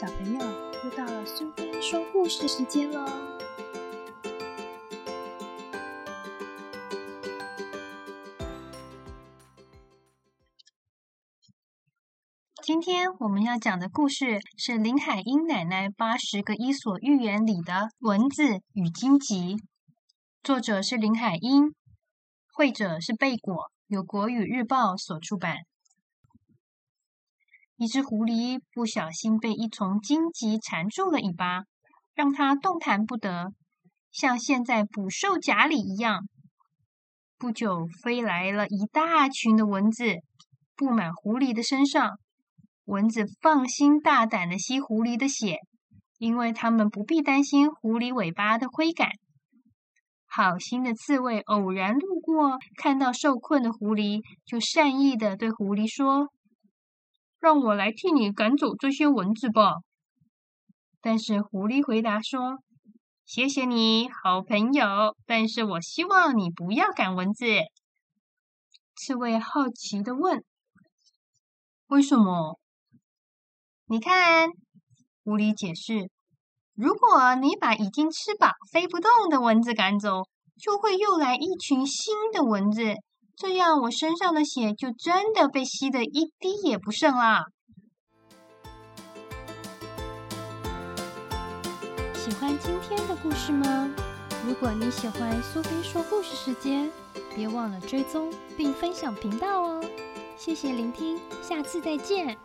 小朋友，又到了苏菲说故事时间喽！今天我们要讲的故事是林海音奶奶八十个伊索寓言里的《蚊子与荆棘》，作者是林海音，绘者是贝果，由国语日报所出版。一只狐狸不小心被一丛荆棘缠住了尾巴，让它动弹不得，像陷在捕兽夹里一样。不久，飞来了一大群的蚊子，布满狐狸的身上。蚊子放心大胆的吸狐狸的血，因为它们不必担心狐狸尾巴的挥赶。好心的刺猬偶然路过，看到受困的狐狸，就善意的对狐狸说。让我来替你赶走这些蚊子吧。但是狐狸回答说：“谢谢你好朋友，但是我希望你不要赶蚊子。”刺猬好奇的问：“为什么？”你看，狐狸解释：“如果你把已经吃饱、飞不动的蚊子赶走，就会又来一群新的蚊子。”这样，我身上的血就真的被吸得一滴也不剩啦。喜欢今天的故事吗？如果你喜欢苏菲说故事时间，别忘了追踪并分享频道哦。谢谢聆听，下次再见。